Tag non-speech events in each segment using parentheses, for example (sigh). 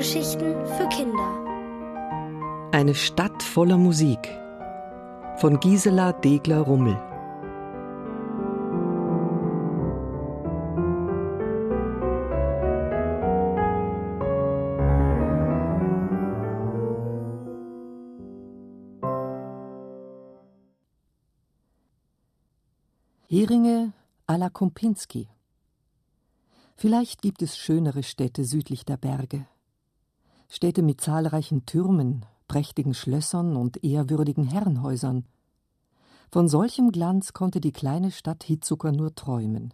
Hörgeschichten für Kinder. Eine Stadt voller Musik von Gisela Degler-Rummel. Heringe à la Kompinski. Vielleicht gibt es schönere Städte südlich der Berge. Städte mit zahlreichen Türmen, prächtigen Schlössern und ehrwürdigen Herrenhäusern. Von solchem Glanz konnte die kleine Stadt Hitzucker nur träumen,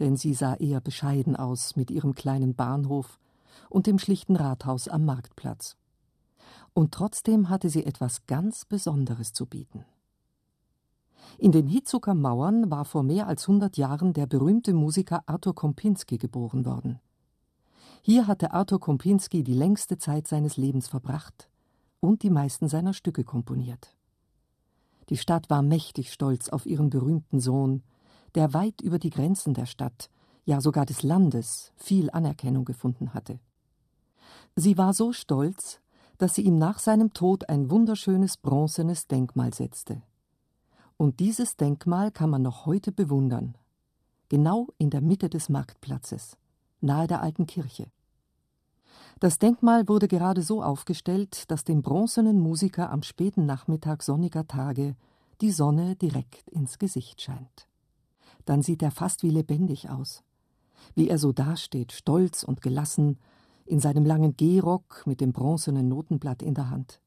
denn sie sah eher bescheiden aus mit ihrem kleinen Bahnhof und dem schlichten Rathaus am Marktplatz. Und trotzdem hatte sie etwas ganz Besonderes zu bieten. In den Hitzucker Mauern war vor mehr als hundert Jahren der berühmte Musiker Arthur Kompinski geboren worden. Hier hatte Arthur Kompinski die längste Zeit seines Lebens verbracht und die meisten seiner Stücke komponiert. Die Stadt war mächtig stolz auf ihren berühmten Sohn, der weit über die Grenzen der Stadt, ja sogar des Landes, viel Anerkennung gefunden hatte. Sie war so stolz, dass sie ihm nach seinem Tod ein wunderschönes bronzenes Denkmal setzte. Und dieses Denkmal kann man noch heute bewundern. Genau in der Mitte des Marktplatzes, nahe der alten Kirche. Das Denkmal wurde gerade so aufgestellt, dass dem bronzenen Musiker am späten Nachmittag sonniger Tage die Sonne direkt ins Gesicht scheint. Dann sieht er fast wie lebendig aus. Wie er so dasteht, stolz und gelassen, in seinem langen Gehrock mit dem bronzenen Notenblatt in der Hand.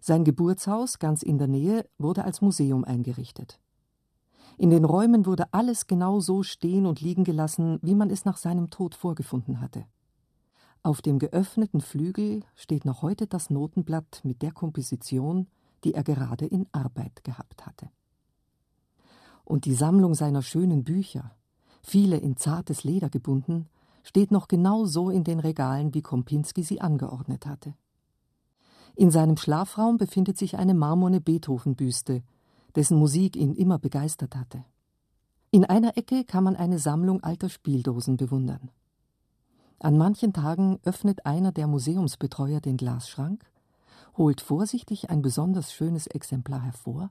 Sein Geburtshaus, ganz in der Nähe, wurde als Museum eingerichtet. In den Räumen wurde alles genau so stehen und liegen gelassen, wie man es nach seinem Tod vorgefunden hatte. Auf dem geöffneten Flügel steht noch heute das Notenblatt mit der Komposition, die er gerade in Arbeit gehabt hatte. Und die Sammlung seiner schönen Bücher, viele in zartes Leder gebunden, steht noch genau so in den Regalen, wie Kompinski sie angeordnet hatte. In seinem Schlafraum befindet sich eine marmorne Beethoven-Büste, dessen Musik ihn immer begeistert hatte. In einer Ecke kann man eine Sammlung alter Spieldosen bewundern. An manchen Tagen öffnet einer der Museumsbetreuer den Glasschrank, holt vorsichtig ein besonders schönes Exemplar hervor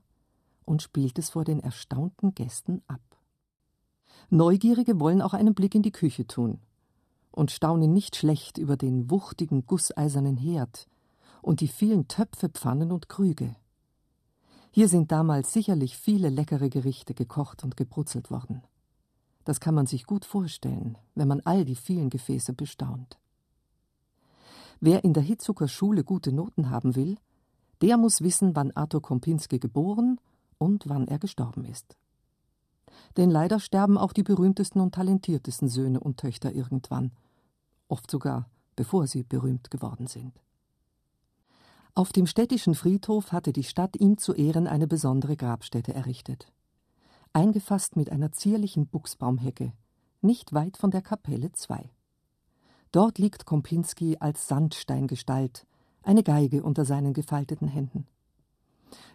und spielt es vor den erstaunten Gästen ab. Neugierige wollen auch einen Blick in die Küche tun und staunen nicht schlecht über den wuchtigen gusseisernen Herd, und die vielen Töpfe, Pfannen und Krüge. Hier sind damals sicherlich viele leckere Gerichte gekocht und gebrutzelt worden. Das kann man sich gut vorstellen, wenn man all die vielen Gefäße bestaunt. Wer in der Hitzucker Schule gute Noten haben will, der muss wissen, wann Arthur Kompinski geboren und wann er gestorben ist. Denn leider sterben auch die berühmtesten und talentiertesten Söhne und Töchter irgendwann, oft sogar bevor sie berühmt geworden sind. Auf dem städtischen Friedhof hatte die Stadt ihm zu Ehren eine besondere Grabstätte errichtet. Eingefasst mit einer zierlichen Buchsbaumhecke, nicht weit von der Kapelle 2. Dort liegt Kompinski als Sandsteingestalt, eine Geige unter seinen gefalteten Händen.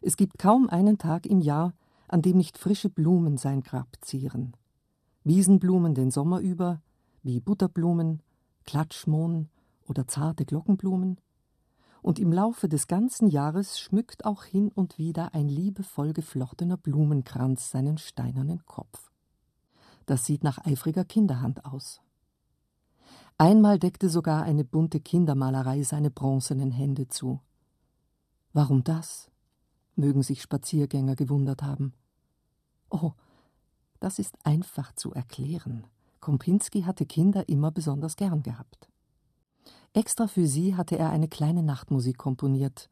Es gibt kaum einen Tag im Jahr, an dem nicht frische Blumen sein Grab zieren. Wiesenblumen den Sommer über, wie Butterblumen, Klatschmohn oder zarte Glockenblumen, und im Laufe des ganzen Jahres schmückt auch hin und wieder ein liebevoll geflochtener Blumenkranz seinen steinernen Kopf. Das sieht nach eifriger Kinderhand aus. Einmal deckte sogar eine bunte Kindermalerei seine bronzenen Hände zu. Warum das? mögen sich Spaziergänger gewundert haben. Oh, das ist einfach zu erklären. Kompinski hatte Kinder immer besonders gern gehabt. Extra für sie hatte er eine kleine Nachtmusik komponiert,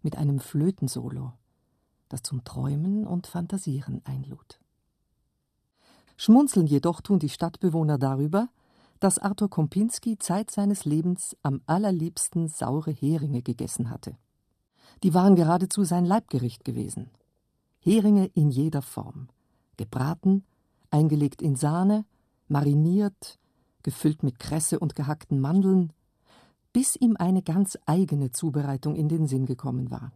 mit einem Flötensolo, das zum Träumen und Fantasieren einlud. Schmunzeln jedoch tun die Stadtbewohner darüber, dass Arthur Kompinski Zeit seines Lebens am allerliebsten saure Heringe gegessen hatte. Die waren geradezu sein Leibgericht gewesen. Heringe in jeder Form, gebraten, eingelegt in Sahne, mariniert, gefüllt mit Kresse und gehackten Mandeln, bis ihm eine ganz eigene Zubereitung in den Sinn gekommen war.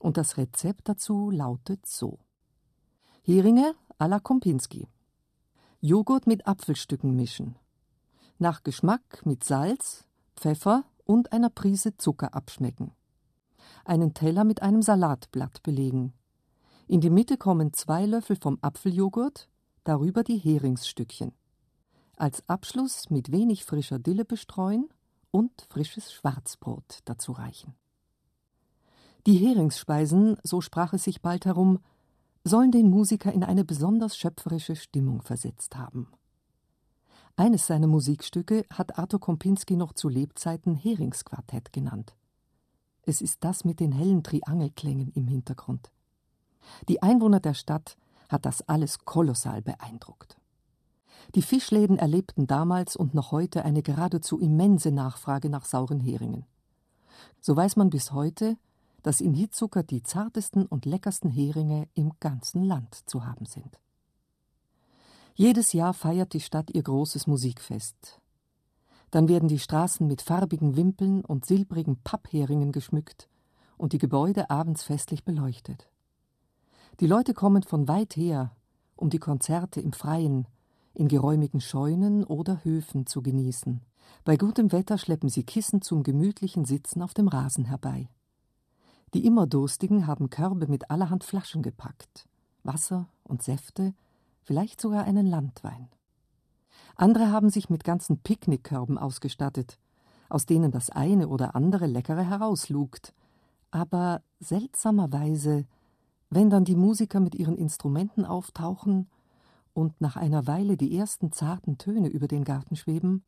Und das Rezept dazu lautet so: Heringe à la Kompinski. Joghurt mit Apfelstücken mischen. Nach Geschmack mit Salz, Pfeffer und einer Prise Zucker abschmecken. Einen Teller mit einem Salatblatt belegen. In die Mitte kommen zwei Löffel vom Apfeljoghurt, darüber die Heringsstückchen. Als Abschluss mit wenig frischer Dille bestreuen und frisches Schwarzbrot dazu reichen. Die Heringsspeisen, so sprach es sich bald herum, sollen den Musiker in eine besonders schöpferische Stimmung versetzt haben. Eines seiner Musikstücke hat Arthur Kompinski noch zu Lebzeiten Heringsquartett genannt. Es ist das mit den hellen Triangelklängen im Hintergrund. Die Einwohner der Stadt hat das alles kolossal beeindruckt. Die Fischläden erlebten damals und noch heute eine geradezu immense Nachfrage nach sauren Heringen. So weiß man bis heute, dass in Hitzucker die zartesten und leckersten Heringe im ganzen Land zu haben sind. Jedes Jahr feiert die Stadt ihr großes Musikfest. Dann werden die Straßen mit farbigen Wimpeln und silbrigen Pappheringen geschmückt und die Gebäude abends festlich beleuchtet. Die Leute kommen von weit her, um die Konzerte im Freien, in geräumigen Scheunen oder Höfen zu genießen. Bei gutem Wetter schleppen sie Kissen zum gemütlichen Sitzen auf dem Rasen herbei. Die immer Durstigen haben Körbe mit allerhand Flaschen gepackt, Wasser und Säfte, vielleicht sogar einen Landwein. Andere haben sich mit ganzen Picknickkörben ausgestattet, aus denen das eine oder andere Leckere herauslugt. Aber seltsamerweise, wenn dann die Musiker mit ihren Instrumenten auftauchen und nach einer Weile die ersten zarten Töne über den Garten schweben,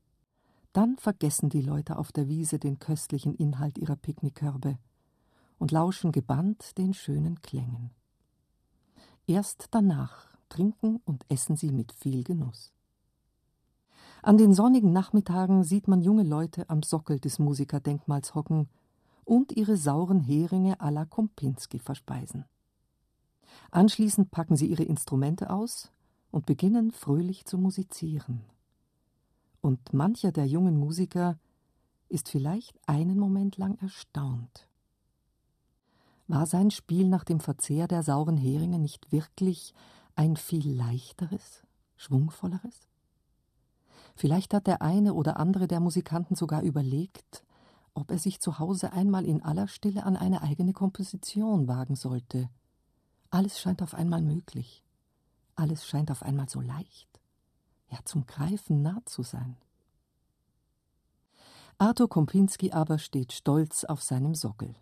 dann vergessen die Leute auf der Wiese den köstlichen Inhalt ihrer Picknickkörbe und lauschen gebannt den schönen Klängen. Erst danach trinken und essen sie mit viel Genuss. An den sonnigen Nachmittagen sieht man junge Leute am Sockel des Musikerdenkmals hocken und ihre sauren Heringe à la Kompinski verspeisen. Anschließend packen sie ihre Instrumente aus und beginnen fröhlich zu musizieren. Und mancher der jungen Musiker ist vielleicht einen Moment lang erstaunt. War sein Spiel nach dem Verzehr der sauren Heringe nicht wirklich ein viel leichteres, schwungvolleres? Vielleicht hat der eine oder andere der Musikanten sogar überlegt, ob er sich zu Hause einmal in aller Stille an eine eigene Komposition wagen sollte. Alles scheint auf einmal möglich. Alles scheint auf einmal so leicht. Ja, zum Greifen nah zu sein. Arthur Kompinski aber steht stolz auf seinem Sockel.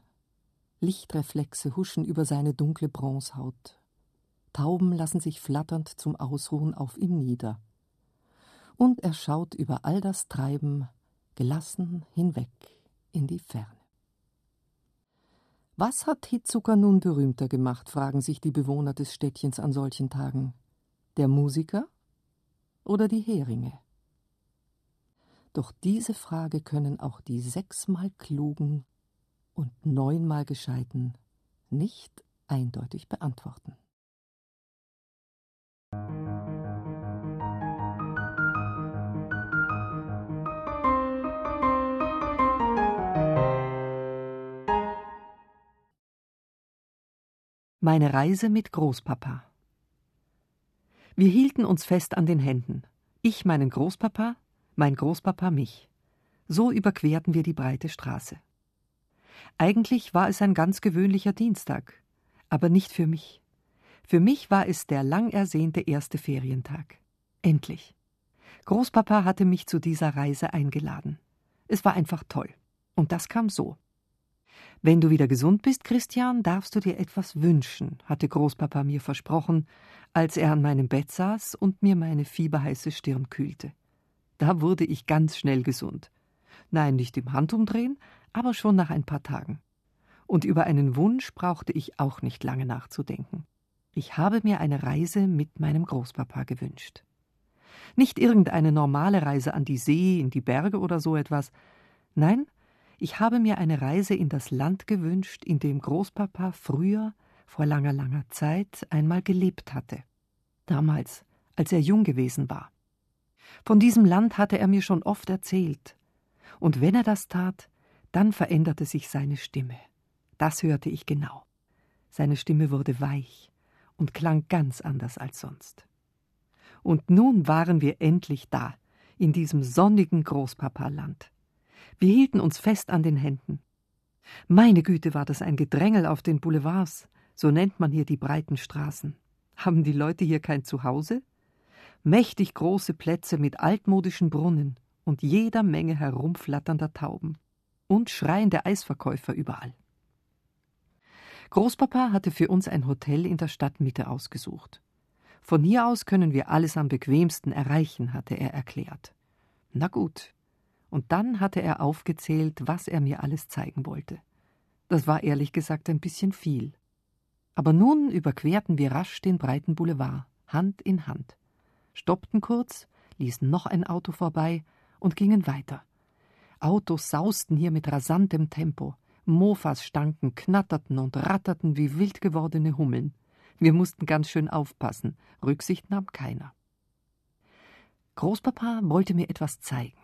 Lichtreflexe huschen über seine dunkle Bronzehaut. Tauben lassen sich flatternd zum Ausruhen auf ihm nieder. Und er schaut über all das Treiben gelassen hinweg in die Ferne. Was hat Hitzucker nun berühmter gemacht, fragen sich die Bewohner des Städtchens an solchen Tagen. Der Musiker oder die Heringe? Doch diese Frage können auch die sechsmal klugen und neunmal Gescheiten nicht eindeutig beantworten. Meine Reise mit Großpapa. Wir hielten uns fest an den Händen. Ich meinen Großpapa, mein Großpapa mich. So überquerten wir die breite Straße. Eigentlich war es ein ganz gewöhnlicher Dienstag, aber nicht für mich. Für mich war es der lang ersehnte erste Ferientag. Endlich. Großpapa hatte mich zu dieser Reise eingeladen. Es war einfach toll. Und das kam so. Wenn du wieder gesund bist, Christian, darfst du dir etwas wünschen, hatte Großpapa mir versprochen, als er an meinem Bett saß und mir meine fieberheiße Stirn kühlte. Da wurde ich ganz schnell gesund. Nein, nicht im Handumdrehen, aber schon nach ein paar Tagen. Und über einen Wunsch brauchte ich auch nicht lange nachzudenken. Ich habe mir eine Reise mit meinem Großpapa gewünscht. Nicht irgendeine normale Reise an die See, in die Berge oder so etwas. Nein, ich habe mir eine Reise in das Land gewünscht, in dem Großpapa früher, vor langer, langer Zeit, einmal gelebt hatte. Damals, als er jung gewesen war. Von diesem Land hatte er mir schon oft erzählt. Und wenn er das tat, dann veränderte sich seine Stimme. Das hörte ich genau. Seine Stimme wurde weich und klang ganz anders als sonst. Und nun waren wir endlich da, in diesem sonnigen Großpapaland. Wir hielten uns fest an den Händen. Meine Güte, war das ein Gedrängel auf den Boulevards, so nennt man hier die breiten Straßen. Haben die Leute hier kein Zuhause? Mächtig große Plätze mit altmodischen Brunnen und jeder Menge herumflatternder Tauben und schreiende Eisverkäufer überall. Großpapa hatte für uns ein Hotel in der Stadtmitte ausgesucht. Von hier aus können wir alles am bequemsten erreichen, hatte er erklärt. Na gut. Und dann hatte er aufgezählt, was er mir alles zeigen wollte. Das war ehrlich gesagt ein bisschen viel. Aber nun überquerten wir rasch den breiten Boulevard, Hand in Hand, stoppten kurz, ließen noch ein Auto vorbei und gingen weiter. Autos sausten hier mit rasantem Tempo, Mofas stanken, knatterten und ratterten wie wild gewordene Hummeln. Wir mussten ganz schön aufpassen. Rücksicht nahm keiner. Großpapa wollte mir etwas zeigen.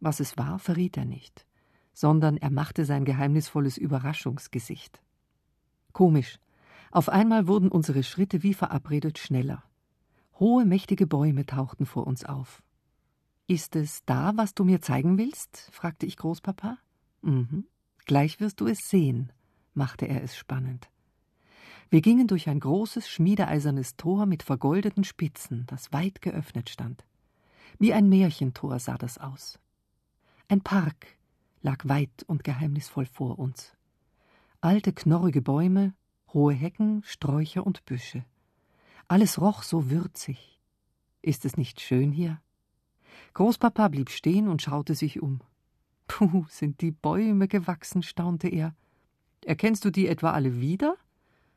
Was es war, verriet er nicht, sondern er machte sein geheimnisvolles Überraschungsgesicht. Komisch. Auf einmal wurden unsere Schritte wie verabredet schneller. Hohe, mächtige Bäume tauchten vor uns auf. Ist es da, was du mir zeigen willst? fragte ich Großpapa. Mhm. Gleich wirst du es sehen, machte er es spannend. Wir gingen durch ein großes, schmiedeeisernes Tor mit vergoldeten Spitzen, das weit geöffnet stand. Wie ein Märchentor sah das aus. Ein Park lag weit und geheimnisvoll vor uns. Alte, knorrige Bäume, hohe Hecken, Sträucher und Büsche. Alles roch so würzig. Ist es nicht schön hier? Großpapa blieb stehen und schaute sich um. Puh, sind die Bäume gewachsen, staunte er. Erkennst du die etwa alle wieder?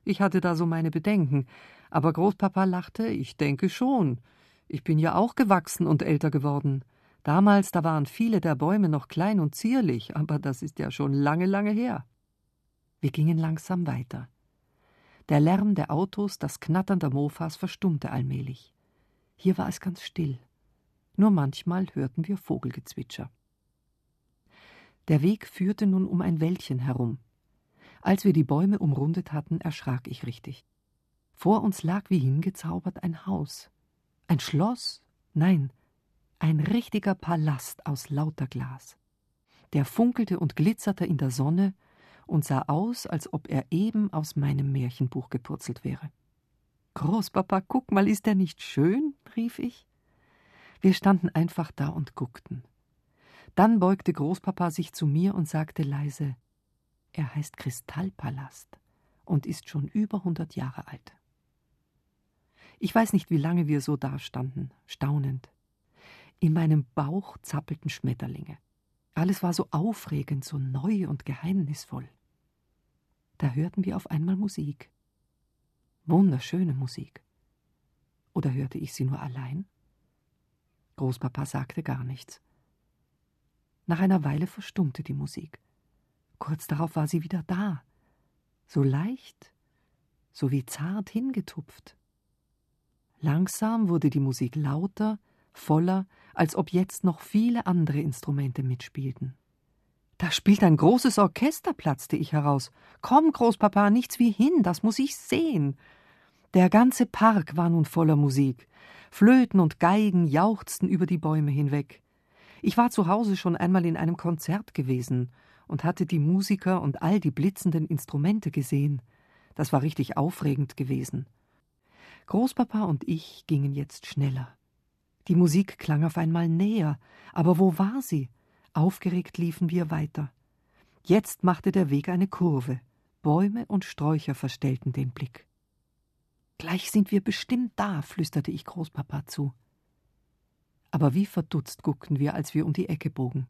Ich hatte da so meine Bedenken, aber Großpapa lachte, ich denke schon. Ich bin ja auch gewachsen und älter geworden. Damals, da waren viele der Bäume noch klein und zierlich, aber das ist ja schon lange, lange her. Wir gingen langsam weiter. Der Lärm der Autos, das Knattern der Mofas verstummte allmählich. Hier war es ganz still. Nur manchmal hörten wir Vogelgezwitscher. Der Weg führte nun um ein Wäldchen herum. Als wir die Bäume umrundet hatten, erschrak ich richtig. Vor uns lag wie hingezaubert ein Haus. Ein Schloss? Nein, ein richtiger Palast aus lauter Glas. Der funkelte und glitzerte in der Sonne und sah aus, als ob er eben aus meinem Märchenbuch gepurzelt wäre. Großpapa, guck mal, ist er nicht schön? rief ich. Wir standen einfach da und guckten. Dann beugte Großpapa sich zu mir und sagte leise er heißt Kristallpalast und ist schon über hundert Jahre alt. Ich weiß nicht, wie lange wir so dastanden, staunend. In meinem Bauch zappelten Schmetterlinge. Alles war so aufregend, so neu und geheimnisvoll. Da hörten wir auf einmal Musik. Wunderschöne Musik. Oder hörte ich sie nur allein? Großpapa sagte gar nichts. Nach einer Weile verstummte die Musik. Kurz darauf war sie wieder da, so leicht, so wie zart hingetupft. Langsam wurde die Musik lauter, voller, als ob jetzt noch viele andere Instrumente mitspielten. Da spielt ein großes Orchester, platzte ich heraus. Komm, Großpapa, nichts wie hin, das muss ich sehen. Der ganze Park war nun voller Musik. Flöten und Geigen jauchzten über die Bäume hinweg. Ich war zu Hause schon einmal in einem Konzert gewesen und hatte die Musiker und all die blitzenden Instrumente gesehen. Das war richtig aufregend gewesen. Großpapa und ich gingen jetzt schneller. Die Musik klang auf einmal näher, aber wo war sie? Aufgeregt liefen wir weiter. Jetzt machte der Weg eine Kurve. Bäume und Sträucher verstellten den Blick. Gleich sind wir bestimmt da, flüsterte ich Großpapa zu. Aber wie verdutzt guckten wir, als wir um die Ecke bogen.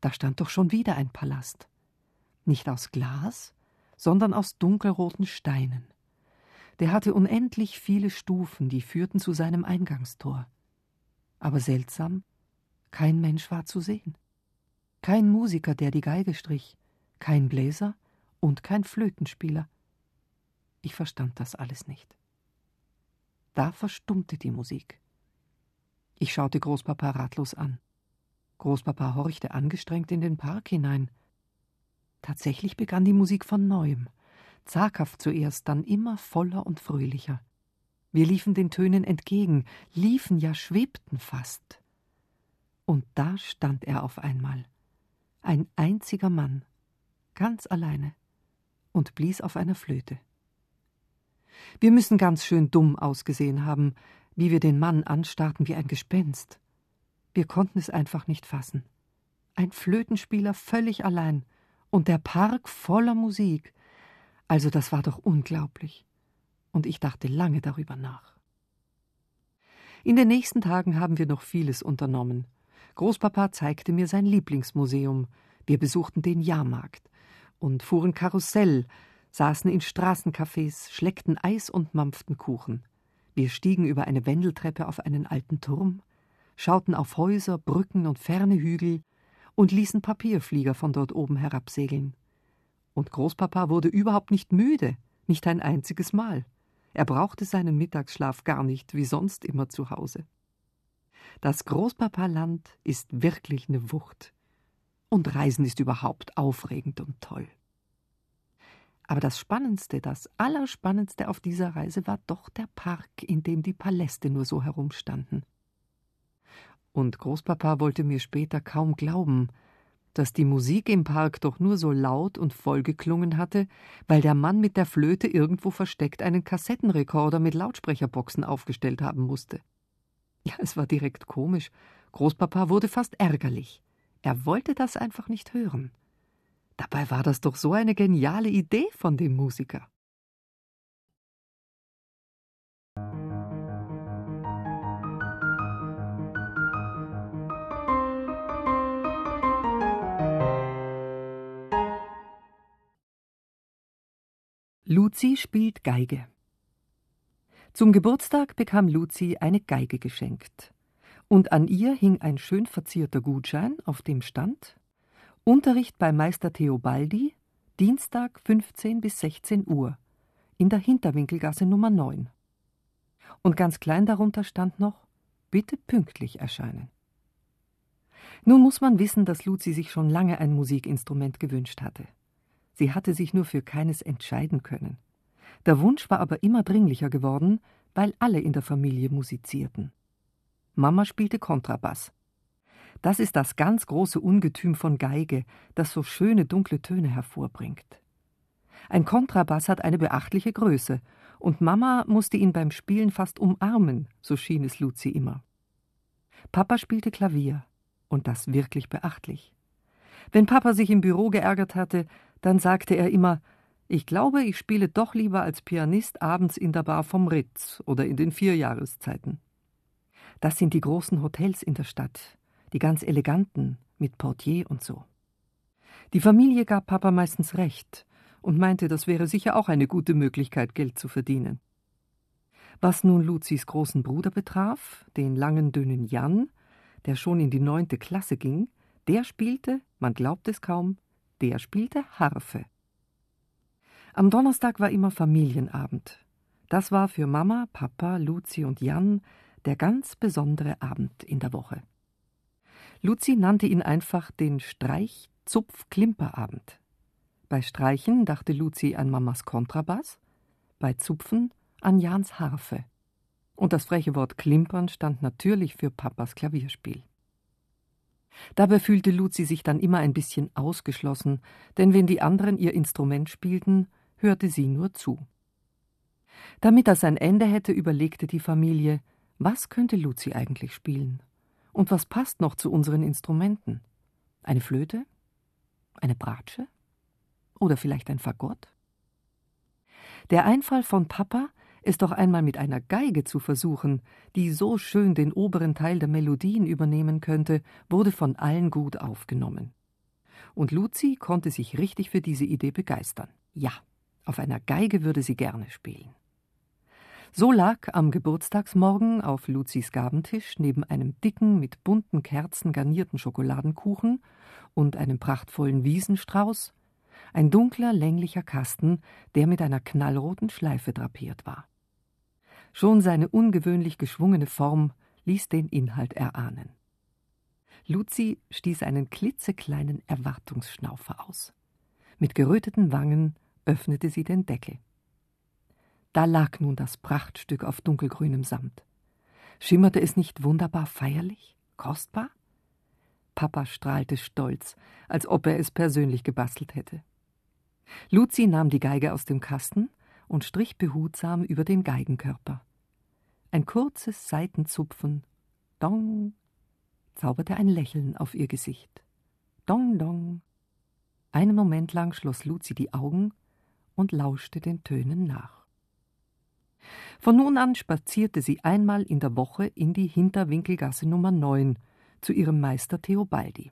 Da stand doch schon wieder ein Palast. Nicht aus Glas, sondern aus dunkelroten Steinen. Der hatte unendlich viele Stufen, die führten zu seinem Eingangstor. Aber seltsam, kein Mensch war zu sehen. Kein Musiker, der die Geige strich, kein Bläser und kein Flötenspieler. Ich verstand das alles nicht. Da verstummte die Musik. Ich schaute Großpapa ratlos an. Großpapa horchte angestrengt in den Park hinein. Tatsächlich begann die Musik von neuem, zaghaft zuerst, dann immer voller und fröhlicher. Wir liefen den Tönen entgegen, liefen ja schwebten fast. Und da stand er auf einmal, Ein einziger Mann, ganz alleine, und blies auf einer Flöte. Wir müssen ganz schön dumm ausgesehen haben, wie wir den Mann anstarrten wie ein Gespenst. Wir konnten es einfach nicht fassen. Ein Flötenspieler völlig allein und der Park voller Musik. Also das war doch unglaublich. Und ich dachte lange darüber nach. In den nächsten Tagen haben wir noch vieles unternommen. Großpapa zeigte mir sein Lieblingsmuseum. Wir besuchten den Jahrmarkt und fuhren Karussell, saßen in Straßencafés, schleckten Eis und mampften Kuchen. Wir stiegen über eine Wendeltreppe auf einen alten Turm, schauten auf Häuser, Brücken und ferne Hügel und ließen Papierflieger von dort oben herabsegeln. Und Großpapa wurde überhaupt nicht müde, nicht ein einziges Mal. Er brauchte seinen Mittagsschlaf gar nicht, wie sonst immer zu Hause. Das Großpapaland ist wirklich eine Wucht. Und Reisen ist überhaupt aufregend und toll. Aber das Spannendste, das Allerspannendste auf dieser Reise war doch der Park, in dem die Paläste nur so herumstanden. Und Großpapa wollte mir später kaum glauben, dass die Musik im Park doch nur so laut und voll geklungen hatte, weil der Mann mit der Flöte irgendwo versteckt einen Kassettenrekorder mit Lautsprecherboxen aufgestellt haben musste. Ja, es war direkt komisch. Großpapa wurde fast ärgerlich. Er wollte das einfach nicht hören. Dabei war das doch so eine geniale Idee von dem Musiker. Luzi spielt Geige. Zum Geburtstag bekam Luzi eine Geige geschenkt. Und an ihr hing ein schön verzierter Gutschein, auf dem stand Unterricht bei Meister Theobaldi, Dienstag 15 bis 16 Uhr, in der Hinterwinkelgasse Nummer 9. Und ganz klein darunter stand noch Bitte pünktlich erscheinen. Nun muss man wissen, dass Luzi sich schon lange ein Musikinstrument gewünscht hatte. Sie hatte sich nur für keines entscheiden können. Der Wunsch war aber immer dringlicher geworden, weil alle in der Familie musizierten. Mama spielte Kontrabass, das ist das ganz große Ungetüm von Geige, das so schöne dunkle Töne hervorbringt. Ein Kontrabass hat eine beachtliche Größe, und Mama musste ihn beim Spielen fast umarmen, so schien es Luzi immer. Papa spielte Klavier, und das wirklich beachtlich. Wenn Papa sich im Büro geärgert hatte, dann sagte er immer, ich glaube, ich spiele doch lieber als Pianist abends in der Bar vom Ritz oder in den Vierjahreszeiten. Das sind die großen Hotels in der Stadt, die ganz eleganten, mit Portier und so. Die Familie gab Papa meistens recht und meinte, das wäre sicher auch eine gute Möglichkeit, Geld zu verdienen. Was nun Luzis großen Bruder betraf, den langen, dünnen Jan, der schon in die neunte Klasse ging, der spielte, man glaubt es kaum, der spielte Harfe. Am Donnerstag war immer Familienabend. Das war für Mama, Papa, Luzi und Jan der ganz besondere Abend in der Woche. Luzi nannte ihn einfach den Streich-Zupf-Klimperabend. Bei Streichen dachte Luzi an Mamas Kontrabass, bei Zupfen an Jans Harfe. Und das freche Wort Klimpern stand natürlich für Papas Klavierspiel. Dabei fühlte Luzi sich dann immer ein bisschen ausgeschlossen, denn wenn die anderen ihr Instrument spielten, hörte sie nur zu. Damit das ein Ende hätte, überlegte die Familie, was könnte Luzi eigentlich spielen? Und was passt noch zu unseren Instrumenten? Eine Flöte? Eine Bratsche? Oder vielleicht ein Fagott? Der Einfall von Papa, es doch einmal mit einer Geige zu versuchen, die so schön den oberen Teil der Melodien übernehmen könnte, wurde von allen gut aufgenommen. Und Luzi konnte sich richtig für diese Idee begeistern. Ja, auf einer Geige würde sie gerne spielen. So lag am Geburtstagsmorgen auf Luzis Gabentisch neben einem dicken, mit bunten Kerzen garnierten Schokoladenkuchen und einem prachtvollen Wiesenstrauß ein dunkler, länglicher Kasten, der mit einer knallroten Schleife drapiert war. Schon seine ungewöhnlich geschwungene Form ließ den Inhalt erahnen. Luzi stieß einen klitzekleinen Erwartungsschnaufer aus. Mit geröteten Wangen öffnete sie den Deckel. Da lag nun das Prachtstück auf dunkelgrünem Samt. Schimmerte es nicht wunderbar feierlich, kostbar? Papa strahlte stolz, als ob er es persönlich gebastelt hätte. Luzi nahm die Geige aus dem Kasten und strich behutsam über den Geigenkörper. Ein kurzes Seitenzupfen, dong, zauberte ein Lächeln auf ihr Gesicht. Dong, dong. Einen Moment lang schloss Luzi die Augen und lauschte den Tönen nach. Von nun an spazierte sie einmal in der Woche in die Hinterwinkelgasse Nummer 9 zu ihrem Meister Theobaldi.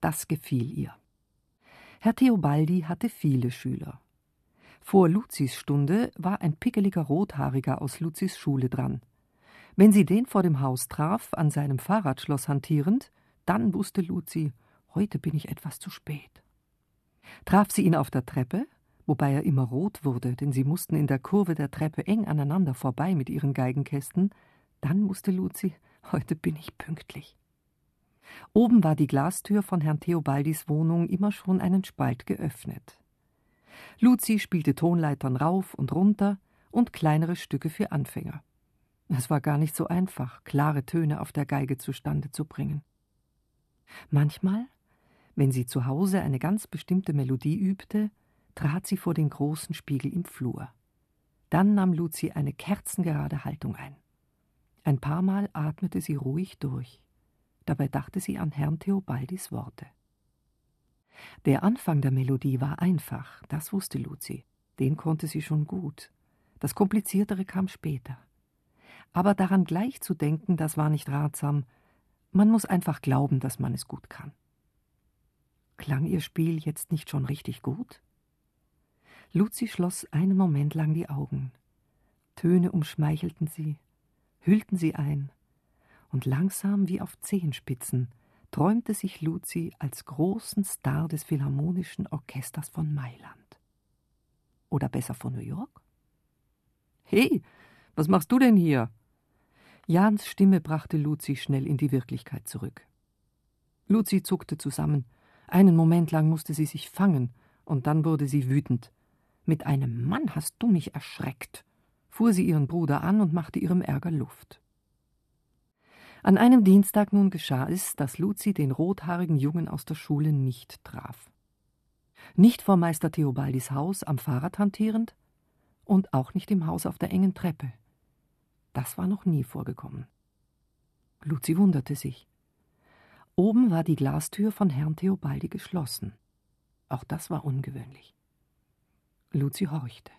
Das gefiel ihr. Herr Theobaldi hatte viele Schüler. Vor Luzis Stunde war ein pickeliger Rothaariger aus Luzis Schule dran. Wenn sie den vor dem Haus traf, an seinem Fahrradschloss hantierend, dann wusste Luzi, heute bin ich etwas zu spät. Traf sie ihn auf der Treppe, wobei er immer rot wurde, denn sie mussten in der Kurve der Treppe eng aneinander vorbei mit ihren Geigenkästen, dann musste Luzi, heute bin ich pünktlich. Oben war die Glastür von Herrn Theobaldis Wohnung immer schon einen Spalt geöffnet. Luzi spielte Tonleitern rauf und runter und kleinere Stücke für Anfänger. Es war gar nicht so einfach, klare Töne auf der Geige zustande zu bringen. Manchmal, wenn sie zu Hause eine ganz bestimmte Melodie übte, trat sie vor den großen Spiegel im Flur. Dann nahm Luzi eine kerzengerade Haltung ein. Ein paar Mal atmete sie ruhig durch. Dabei dachte sie an Herrn Theobaldis Worte. Der Anfang der Melodie war einfach, das wusste Luzi. Den konnte sie schon gut. Das Kompliziertere kam später. Aber daran gleich zu denken, das war nicht ratsam. Man muss einfach glauben, dass man es gut kann. Klang ihr Spiel jetzt nicht schon richtig gut? Luzi schloss einen Moment lang die Augen. Töne umschmeichelten sie, hüllten sie ein, und langsam wie auf Zehenspitzen träumte sich Luzi als großen Star des Philharmonischen Orchesters von Mailand. Oder besser von New York? Hey, was machst du denn hier? Jans Stimme brachte Luzi schnell in die Wirklichkeit zurück. Luzi zuckte zusammen. Einen Moment lang musste sie sich fangen, und dann wurde sie wütend. Mit einem Mann hast du mich erschreckt, fuhr sie ihren Bruder an und machte ihrem Ärger Luft. An einem Dienstag nun geschah es, dass Luzi den rothaarigen Jungen aus der Schule nicht traf. Nicht vor Meister Theobaldis Haus am Fahrrad hantierend und auch nicht im Haus auf der engen Treppe. Das war noch nie vorgekommen. Luzi wunderte sich. Oben war die Glastür von Herrn Theobaldi geschlossen. Auch das war ungewöhnlich. Luzi horchte.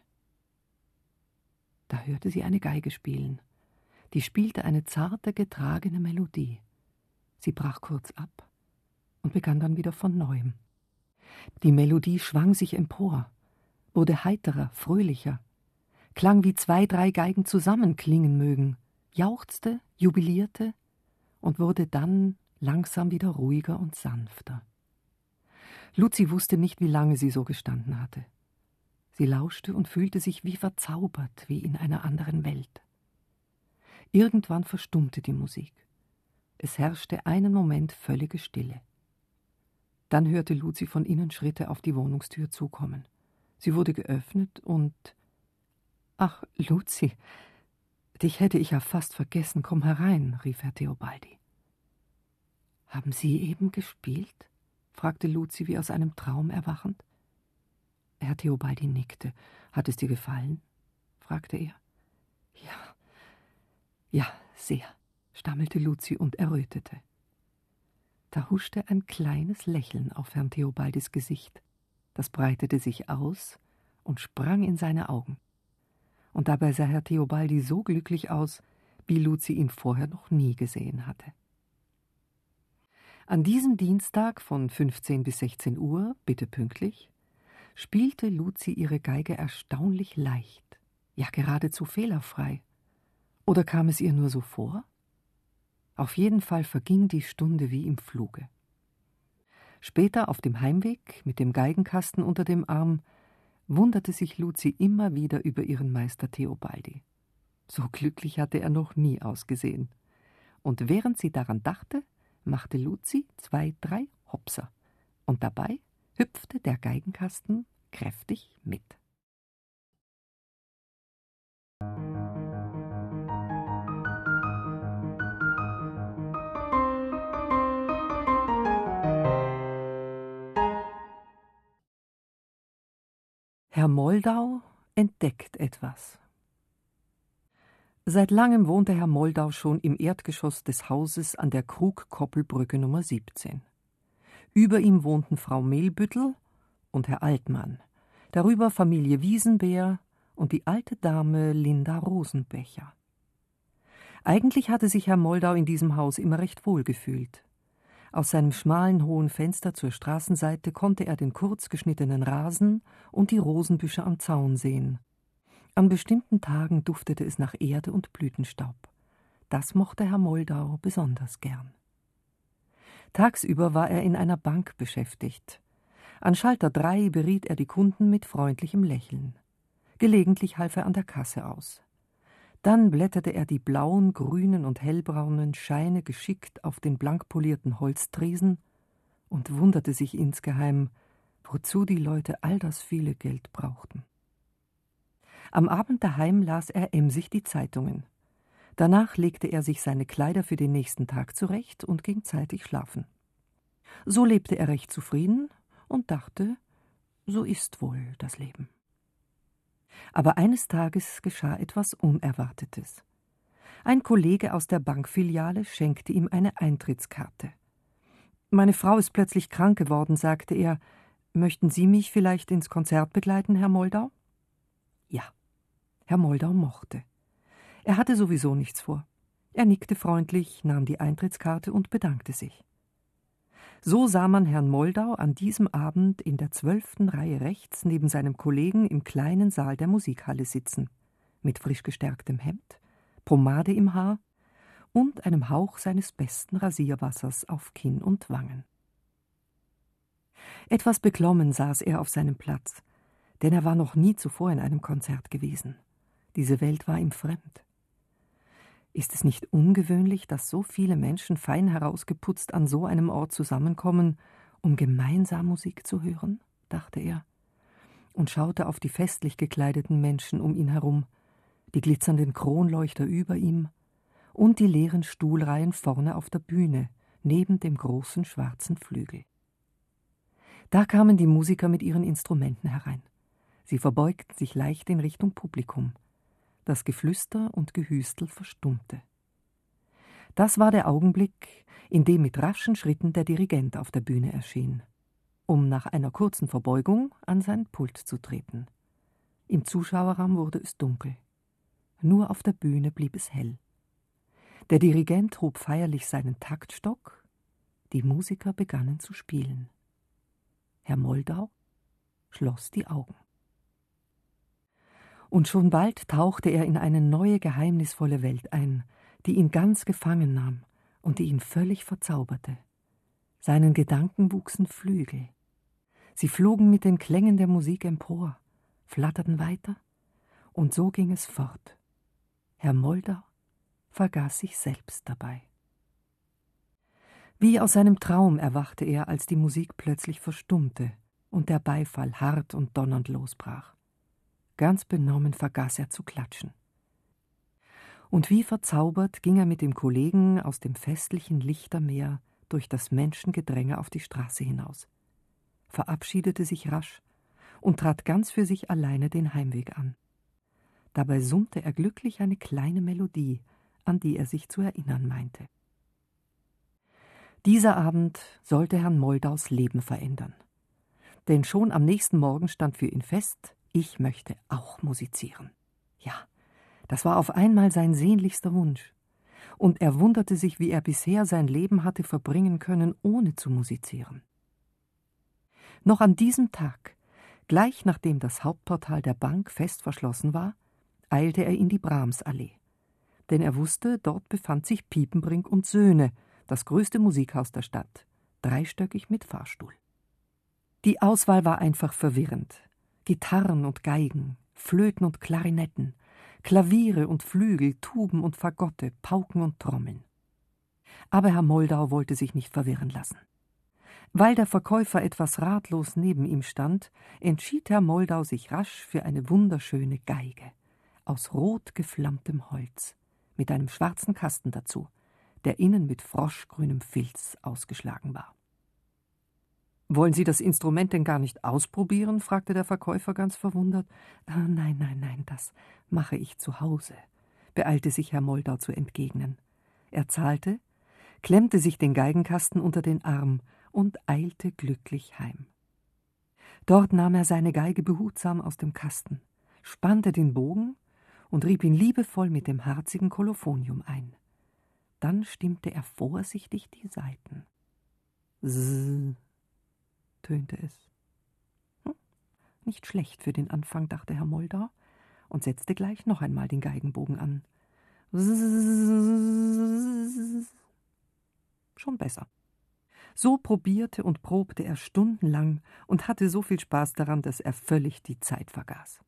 Da hörte sie eine Geige spielen. Die spielte eine zarte, getragene Melodie. Sie brach kurz ab und begann dann wieder von neuem. Die Melodie schwang sich empor, wurde heiterer, fröhlicher, klang wie zwei, drei Geigen zusammenklingen mögen, jauchzte, jubilierte und wurde dann langsam wieder ruhiger und sanfter. Luzi wusste nicht, wie lange sie so gestanden hatte. Sie lauschte und fühlte sich wie verzaubert, wie in einer anderen Welt. Irgendwann verstummte die Musik. Es herrschte einen Moment völlige Stille. Dann hörte Luzi von innen Schritte auf die Wohnungstür zukommen. Sie wurde geöffnet und Ach, Luzi, dich hätte ich ja fast vergessen, komm herein, rief Herr Theobaldi. Haben Sie eben gespielt? fragte Luzi wie aus einem Traum erwachend. Herr Theobaldi nickte. Hat es dir gefallen? fragte er. Ja, ja, sehr, stammelte Luzi und errötete. Da huschte ein kleines Lächeln auf Herrn Theobaldis Gesicht. Das breitete sich aus und sprang in seine Augen. Und dabei sah Herr Theobaldi so glücklich aus, wie Luzi ihn vorher noch nie gesehen hatte. An diesem Dienstag von 15 bis 16 Uhr, bitte pünktlich, spielte Luzi ihre Geige erstaunlich leicht, ja geradezu fehlerfrei. Oder kam es ihr nur so vor? Auf jeden Fall verging die Stunde wie im Fluge. Später auf dem Heimweg mit dem Geigenkasten unter dem Arm wunderte sich Luzi immer wieder über ihren Meister Theobaldi. So glücklich hatte er noch nie ausgesehen. Und während sie daran dachte, machte Luzi zwei, drei Hopser. Und dabei hüpfte der Geigenkasten kräftig mit. Herr Moldau entdeckt etwas. Seit langem wohnte Herr Moldau schon im Erdgeschoss des Hauses an der Krugkoppelbrücke Nummer 17. Über ihm wohnten Frau Mehlbüttel und Herr Altmann, darüber Familie Wiesenbär und die alte Dame Linda Rosenbecher. Eigentlich hatte sich Herr Moldau in diesem Haus immer recht wohl gefühlt. Aus seinem schmalen hohen Fenster zur Straßenseite konnte er den kurz geschnittenen Rasen und die Rosenbüsche am Zaun sehen. An bestimmten Tagen duftete es nach Erde und Blütenstaub. Das mochte Herr Moldau besonders gern. Tagsüber war er in einer Bank beschäftigt. An Schalter 3 beriet er die Kunden mit freundlichem Lächeln. Gelegentlich half er an der Kasse aus. Dann blätterte er die blauen, grünen und hellbraunen Scheine geschickt auf den blankpolierten Holztresen und wunderte sich insgeheim, wozu die Leute all das viele Geld brauchten. Am Abend daheim las er emsig die Zeitungen. Danach legte er sich seine Kleider für den nächsten Tag zurecht und ging zeitig schlafen. So lebte er recht zufrieden und dachte, so ist wohl das Leben. Aber eines Tages geschah etwas Unerwartetes. Ein Kollege aus der Bankfiliale schenkte ihm eine Eintrittskarte. Meine Frau ist plötzlich krank geworden, sagte er. Möchten Sie mich vielleicht ins Konzert begleiten, Herr Moldau? Ja. Herr Moldau mochte. Er hatte sowieso nichts vor. Er nickte freundlich, nahm die Eintrittskarte und bedankte sich. So sah man Herrn Moldau an diesem Abend in der zwölften Reihe rechts neben seinem Kollegen im kleinen Saal der Musikhalle sitzen, mit frisch gestärktem Hemd, Pomade im Haar und einem Hauch seines besten Rasierwassers auf Kinn und Wangen. Etwas beklommen saß er auf seinem Platz, denn er war noch nie zuvor in einem Konzert gewesen. Diese Welt war ihm fremd. Ist es nicht ungewöhnlich, dass so viele Menschen fein herausgeputzt an so einem Ort zusammenkommen, um gemeinsam Musik zu hören? dachte er und schaute auf die festlich gekleideten Menschen um ihn herum, die glitzernden Kronleuchter über ihm und die leeren Stuhlreihen vorne auf der Bühne, neben dem großen schwarzen Flügel. Da kamen die Musiker mit ihren Instrumenten herein. Sie verbeugten sich leicht in Richtung Publikum. Das Geflüster und Gehüstel verstummte. Das war der Augenblick, in dem mit raschen Schritten der Dirigent auf der Bühne erschien, um nach einer kurzen Verbeugung an sein Pult zu treten. Im Zuschauerraum wurde es dunkel. Nur auf der Bühne blieb es hell. Der Dirigent hob feierlich seinen Taktstock, die Musiker begannen zu spielen. Herr Moldau schloss die Augen und schon bald tauchte er in eine neue geheimnisvolle Welt ein, die ihn ganz gefangen nahm und die ihn völlig verzauberte. Seinen Gedanken wuchsen Flügel. Sie flogen mit den Klängen der Musik empor, flatterten weiter, und so ging es fort. Herr Moldau vergaß sich selbst dabei. Wie aus einem Traum erwachte er, als die Musik plötzlich verstummte und der Beifall hart und donnernd losbrach. Ganz benommen vergaß er zu klatschen. Und wie verzaubert ging er mit dem Kollegen aus dem festlichen Lichtermeer durch das Menschengedränge auf die Straße hinaus, verabschiedete sich rasch und trat ganz für sich alleine den Heimweg an. Dabei summte er glücklich eine kleine Melodie, an die er sich zu erinnern meinte. Dieser Abend sollte Herrn Moldaus Leben verändern. Denn schon am nächsten Morgen stand für ihn fest, ich möchte auch musizieren. Ja, das war auf einmal sein sehnlichster Wunsch. Und er wunderte sich, wie er bisher sein Leben hatte verbringen können, ohne zu musizieren. Noch an diesem Tag, gleich nachdem das Hauptportal der Bank fest verschlossen war, eilte er in die Brahmsallee. Denn er wusste, dort befand sich Piepenbrink und Söhne, das größte Musikhaus der Stadt, dreistöckig mit Fahrstuhl. Die Auswahl war einfach verwirrend. Gitarren und Geigen, Flöten und Klarinetten, Klaviere und Flügel, Tuben und Fagotte, Pauken und Trommeln. Aber Herr Moldau wollte sich nicht verwirren lassen. Weil der Verkäufer etwas ratlos neben ihm stand, entschied Herr Moldau sich rasch für eine wunderschöne Geige aus rot geflammtem Holz mit einem schwarzen Kasten dazu, der innen mit froschgrünem Filz ausgeschlagen war. Wollen Sie das Instrument denn gar nicht ausprobieren? fragte der Verkäufer ganz verwundert. Ah, nein, nein, nein, das mache ich zu Hause, beeilte sich Herr Moldau zu entgegnen. Er zahlte, klemmte sich den Geigenkasten unter den Arm und eilte glücklich heim. Dort nahm er seine Geige behutsam aus dem Kasten, spannte den Bogen und rieb ihn liebevoll mit dem harzigen Kolophonium ein. Dann stimmte er vorsichtig die Saiten. Zzz, tönte es. Hm, nicht schlecht für den Anfang, dachte Herr Moldau und setzte gleich noch einmal den Geigenbogen an. Schon besser. So probierte und probte er stundenlang und hatte so viel Spaß daran, dass er völlig die Zeit vergaß.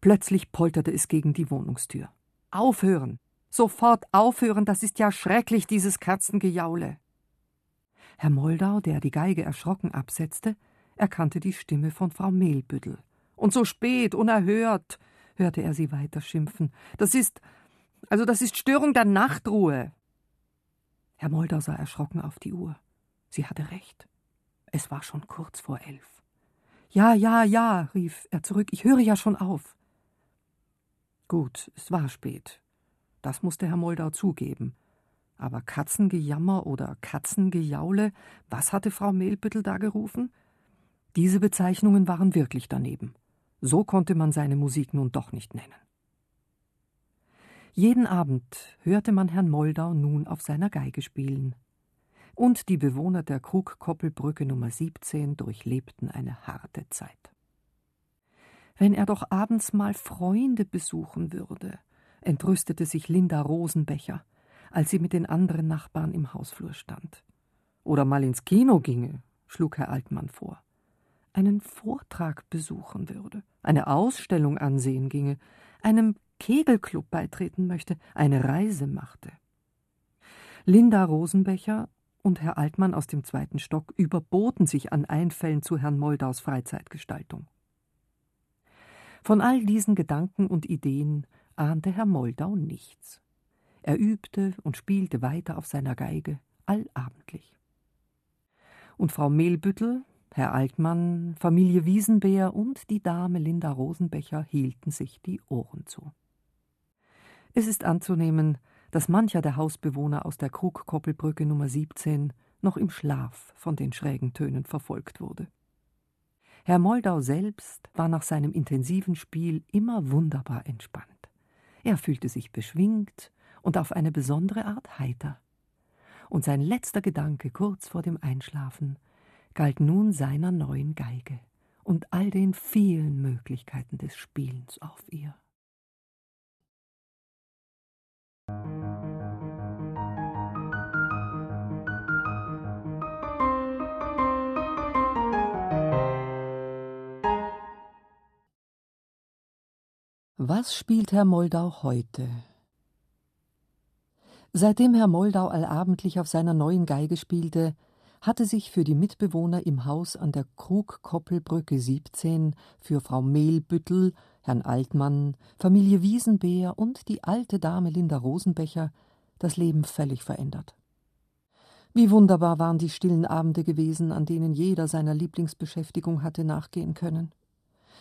Plötzlich polterte es gegen die Wohnungstür. Aufhören! Sofort aufhören, das ist ja schrecklich, dieses Katzengejaule. Herr Moldau, der die Geige erschrocken absetzte, erkannte die Stimme von Frau Mehlbüttel. Und so spät, unerhört, hörte er sie weiter schimpfen. Das ist. Also das ist Störung der Nachtruhe. Herr Moldau sah erschrocken auf die Uhr. Sie hatte recht. Es war schon kurz vor elf. Ja, ja, ja, rief er zurück, ich höre ja schon auf. Gut, es war spät. Das musste Herr Moldau zugeben. Aber Katzengejammer oder Katzengejaule, was hatte Frau Mehlbüttel da gerufen? Diese Bezeichnungen waren wirklich daneben. So konnte man seine Musik nun doch nicht nennen. Jeden Abend hörte man Herrn Moldau nun auf seiner Geige spielen. Und die Bewohner der Krugkoppelbrücke Nummer 17 durchlebten eine harte Zeit. Wenn er doch abends mal Freunde besuchen würde, entrüstete sich Linda Rosenbecher als sie mit den anderen Nachbarn im Hausflur stand. Oder mal ins Kino ginge, schlug Herr Altmann vor. Einen Vortrag besuchen würde, eine Ausstellung ansehen ginge, einem Kegelclub beitreten möchte, eine Reise machte. Linda Rosenbecher und Herr Altmann aus dem zweiten Stock überboten sich an Einfällen zu Herrn Moldaus Freizeitgestaltung. Von all diesen Gedanken und Ideen ahnte Herr Moldau nichts. Er übte und spielte weiter auf seiner Geige, allabendlich. Und Frau Mehlbüttel, Herr Altmann, Familie Wiesenbeer und die Dame Linda Rosenbecher hielten sich die Ohren zu. Es ist anzunehmen, dass mancher der Hausbewohner aus der Krugkoppelbrücke Nummer 17 noch im Schlaf von den schrägen Tönen verfolgt wurde. Herr Moldau selbst war nach seinem intensiven Spiel immer wunderbar entspannt. Er fühlte sich beschwingt und auf eine besondere Art heiter. Und sein letzter Gedanke kurz vor dem Einschlafen galt nun seiner neuen Geige und all den vielen Möglichkeiten des Spielens auf ihr. Was spielt Herr Moldau heute? Seitdem Herr Moldau allabendlich auf seiner neuen Geige spielte, hatte sich für die Mitbewohner im Haus an der Krugkoppelbrücke 17, für Frau Mehlbüttel, Herrn Altmann, Familie Wiesenbeer und die alte Dame Linda Rosenbecher das Leben völlig verändert. Wie wunderbar waren die stillen Abende gewesen, an denen jeder seiner Lieblingsbeschäftigung hatte nachgehen können,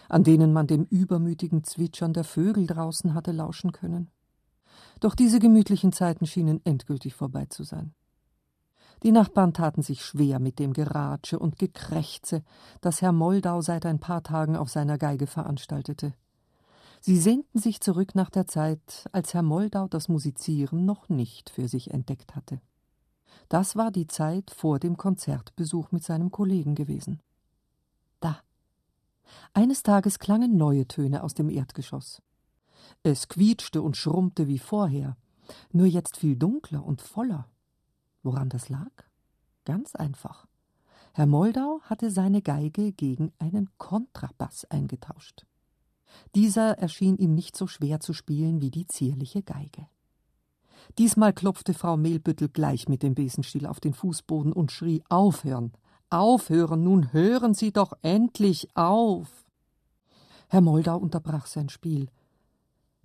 an denen man dem übermütigen Zwitschern der Vögel draußen hatte lauschen können. Doch diese gemütlichen Zeiten schienen endgültig vorbei zu sein. Die Nachbarn taten sich schwer mit dem Geratsche und Gekrächze, das Herr Moldau seit ein paar Tagen auf seiner Geige veranstaltete. Sie sehnten sich zurück nach der Zeit, als Herr Moldau das Musizieren noch nicht für sich entdeckt hatte. Das war die Zeit vor dem Konzertbesuch mit seinem Kollegen gewesen. Da. Eines Tages klangen neue Töne aus dem Erdgeschoss. Es quietschte und schrummte wie vorher, nur jetzt viel dunkler und voller. Woran das lag? Ganz einfach. Herr Moldau hatte seine Geige gegen einen Kontrabass eingetauscht. Dieser erschien ihm nicht so schwer zu spielen wie die zierliche Geige. Diesmal klopfte Frau Mehlbüttel gleich mit dem Besenstiel auf den Fußboden und schrie Aufhören, aufhören, nun hören Sie doch endlich auf. Herr Moldau unterbrach sein Spiel.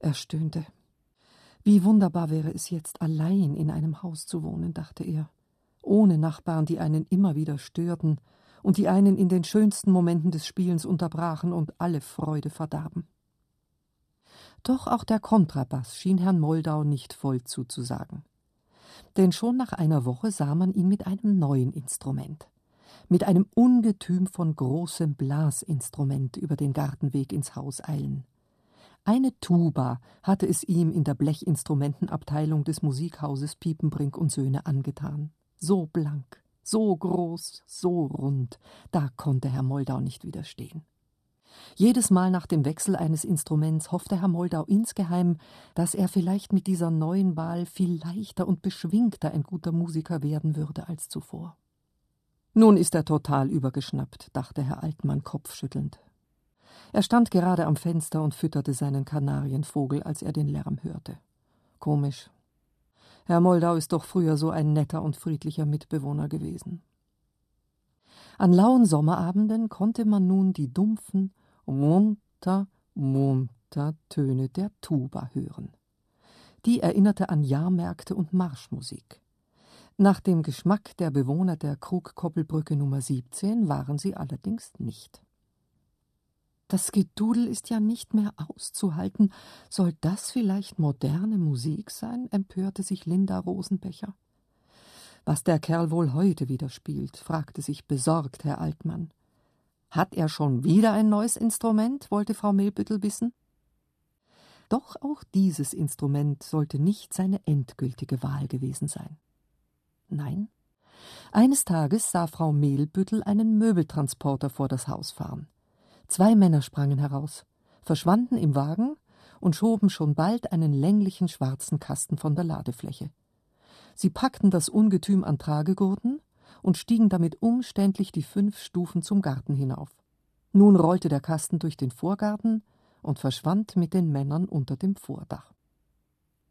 Er stöhnte. Wie wunderbar wäre es jetzt, allein in einem Haus zu wohnen, dachte er, ohne Nachbarn, die einen immer wieder störten, und die einen in den schönsten Momenten des Spielens unterbrachen und alle Freude verdarben. Doch auch der Kontrabass schien Herrn Moldau nicht voll zuzusagen. Denn schon nach einer Woche sah man ihn mit einem neuen Instrument, mit einem Ungetüm von großem Blasinstrument über den Gartenweg ins Haus eilen. Eine Tuba hatte es ihm in der Blechinstrumentenabteilung des Musikhauses Piepenbrink und Söhne angetan. So blank, so groß, so rund, da konnte Herr Moldau nicht widerstehen. Jedes Mal nach dem Wechsel eines Instruments hoffte Herr Moldau insgeheim, dass er vielleicht mit dieser neuen Wahl viel leichter und beschwingter ein guter Musiker werden würde als zuvor. Nun ist er total übergeschnappt, dachte Herr Altmann kopfschüttelnd. Er stand gerade am Fenster und fütterte seinen Kanarienvogel, als er den Lärm hörte. Komisch. Herr Moldau ist doch früher so ein netter und friedlicher Mitbewohner gewesen. An lauen Sommerabenden konnte man nun die dumpfen, munter, munter Töne der Tuba hören. Die erinnerte an Jahrmärkte und Marschmusik. Nach dem Geschmack der Bewohner der Krugkoppelbrücke Nummer 17 waren sie allerdings nicht. Das Gedudel ist ja nicht mehr auszuhalten. Soll das vielleicht moderne Musik sein? empörte sich Linda Rosenbecher. Was der Kerl wohl heute wieder spielt, fragte sich besorgt Herr Altmann. Hat er schon wieder ein neues Instrument? wollte Frau Mehlbüttel wissen. Doch auch dieses Instrument sollte nicht seine endgültige Wahl gewesen sein. Nein. Eines Tages sah Frau Mehlbüttel einen Möbeltransporter vor das Haus fahren. Zwei Männer sprangen heraus, verschwanden im Wagen und schoben schon bald einen länglichen schwarzen Kasten von der Ladefläche. Sie packten das Ungetüm an Tragegurten und stiegen damit umständlich die fünf Stufen zum Garten hinauf. Nun rollte der Kasten durch den Vorgarten und verschwand mit den Männern unter dem Vordach.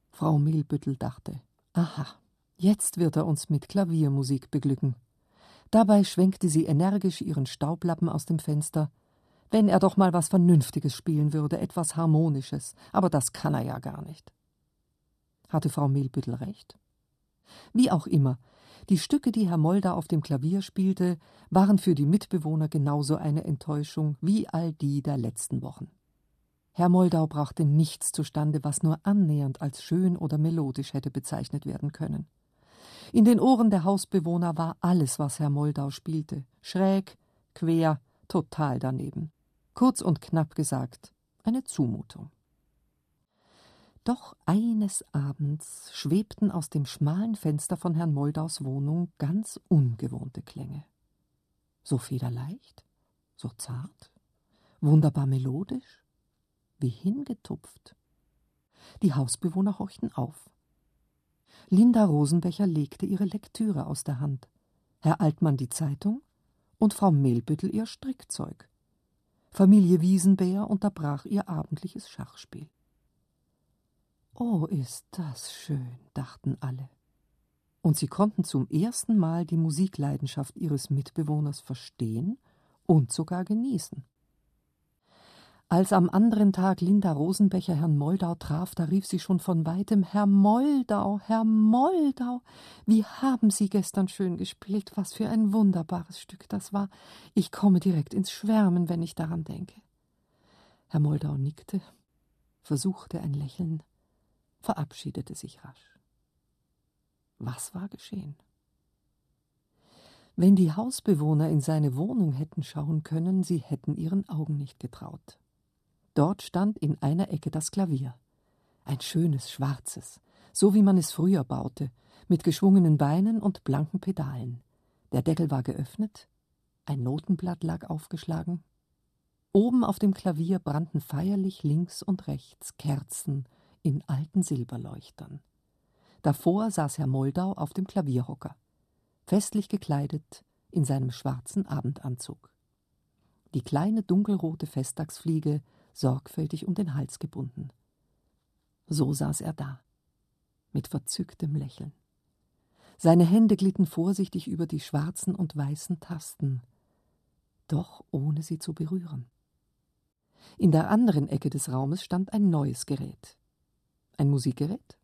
Frau Mehlbüttel dachte, aha, jetzt wird er uns mit Klaviermusik beglücken. Dabei schwenkte sie energisch ihren Staublappen aus dem Fenster wenn er doch mal was Vernünftiges spielen würde, etwas Harmonisches, aber das kann er ja gar nicht. Hatte Frau Mehlbüttel recht? Wie auch immer, die Stücke, die Herr Molder auf dem Klavier spielte, waren für die Mitbewohner genauso eine Enttäuschung wie all die der letzten Wochen. Herr Moldau brachte nichts zustande, was nur annähernd als schön oder melodisch hätte bezeichnet werden können. In den Ohren der Hausbewohner war alles, was Herr Moldau spielte, schräg, quer, total daneben. Kurz und knapp gesagt, eine Zumutung. Doch eines Abends schwebten aus dem schmalen Fenster von Herrn Moldaus Wohnung ganz ungewohnte Klänge. So federleicht, so zart, wunderbar melodisch, wie hingetupft. Die Hausbewohner horchten auf. Linda Rosenbecher legte ihre Lektüre aus der Hand, Herr Altmann die Zeitung und Frau Mehlbüttel ihr Strickzeug. Familie Wiesenbär unterbrach ihr abendliches Schachspiel. Oh, ist das schön, dachten alle. Und sie konnten zum ersten Mal die Musikleidenschaft ihres Mitbewohners verstehen und sogar genießen. Als am anderen Tag Linda Rosenbecher Herrn Moldau traf, da rief sie schon von weitem Herr Moldau, Herr Moldau, wie haben Sie gestern schön gespielt, was für ein wunderbares Stück das war. Ich komme direkt ins Schwärmen, wenn ich daran denke. Herr Moldau nickte, versuchte ein Lächeln, verabschiedete sich rasch. Was war geschehen? Wenn die Hausbewohner in seine Wohnung hätten schauen können, sie hätten ihren Augen nicht getraut. Dort stand in einer Ecke das Klavier. Ein schönes, schwarzes, so wie man es früher baute, mit geschwungenen Beinen und blanken Pedalen. Der Deckel war geöffnet, ein Notenblatt lag aufgeschlagen. Oben auf dem Klavier brannten feierlich links und rechts Kerzen in alten Silberleuchtern. Davor saß Herr Moldau auf dem Klavierhocker, festlich gekleidet in seinem schwarzen Abendanzug. Die kleine dunkelrote Festtagsfliege sorgfältig um den Hals gebunden. So saß er da, mit verzücktem Lächeln. Seine Hände glitten vorsichtig über die schwarzen und weißen Tasten, doch ohne sie zu berühren. In der anderen Ecke des Raumes stand ein neues Gerät. Ein Musikgerät?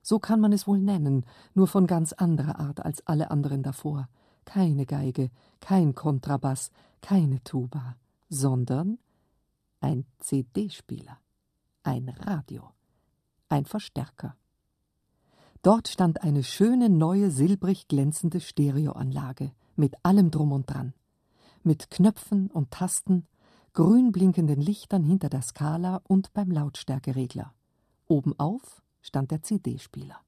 So kann man es wohl nennen, nur von ganz anderer Art als alle anderen davor. keine Geige, kein Kontrabass, keine Tuba, sondern ein CD-Spieler, ein Radio, ein Verstärker. Dort stand eine schöne neue silbrig glänzende Stereoanlage mit allem drum und dran, mit Knöpfen und Tasten, grün blinkenden Lichtern hinter der Skala und beim Lautstärkeregler. Obenauf stand der CD-Spieler.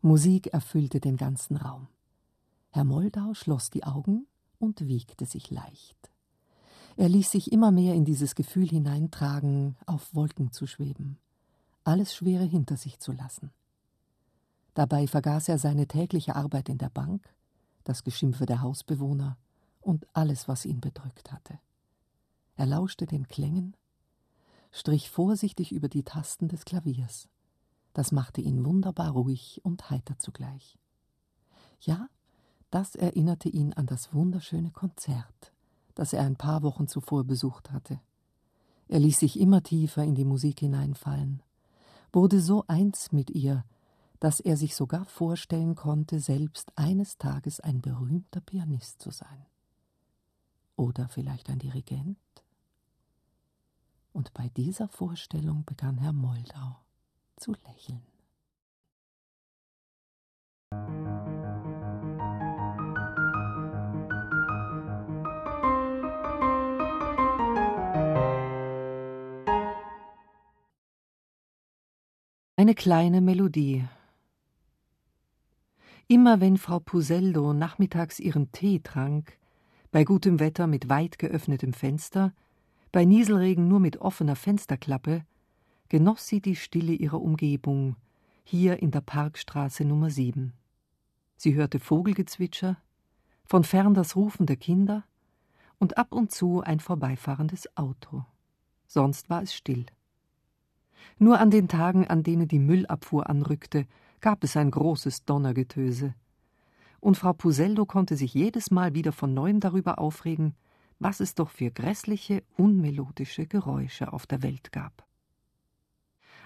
Musik erfüllte den ganzen Raum. Herr Moldau schloss die Augen und wiegte sich leicht. Er ließ sich immer mehr in dieses Gefühl hineintragen, auf Wolken zu schweben, alles Schwere hinter sich zu lassen. Dabei vergaß er seine tägliche Arbeit in der Bank, das Geschimpfe der Hausbewohner und alles, was ihn bedrückt hatte. Er lauschte den Klängen, strich vorsichtig über die Tasten des Klaviers. Das machte ihn wunderbar ruhig und heiter zugleich. Ja, das erinnerte ihn an das wunderschöne Konzert, das er ein paar Wochen zuvor besucht hatte. Er ließ sich immer tiefer in die Musik hineinfallen, wurde so eins mit ihr, dass er sich sogar vorstellen konnte, selbst eines Tages ein berühmter Pianist zu sein. Oder vielleicht ein Dirigent? Und bei dieser Vorstellung begann Herr Moldau zu lächeln. Eine kleine Melodie Immer wenn Frau Puseldo nachmittags ihren Tee trank, bei gutem Wetter mit weit geöffnetem Fenster, bei Nieselregen nur mit offener Fensterklappe, genoss sie die Stille ihrer Umgebung, hier in der Parkstraße Nummer 7. Sie hörte Vogelgezwitscher, von fern das Rufen der Kinder und ab und zu ein vorbeifahrendes Auto. Sonst war es still. Nur an den Tagen, an denen die Müllabfuhr anrückte, gab es ein großes Donnergetöse. Und Frau Puseldo konnte sich jedes Mal wieder von neuem darüber aufregen, was es doch für grässliche, unmelodische Geräusche auf der Welt gab.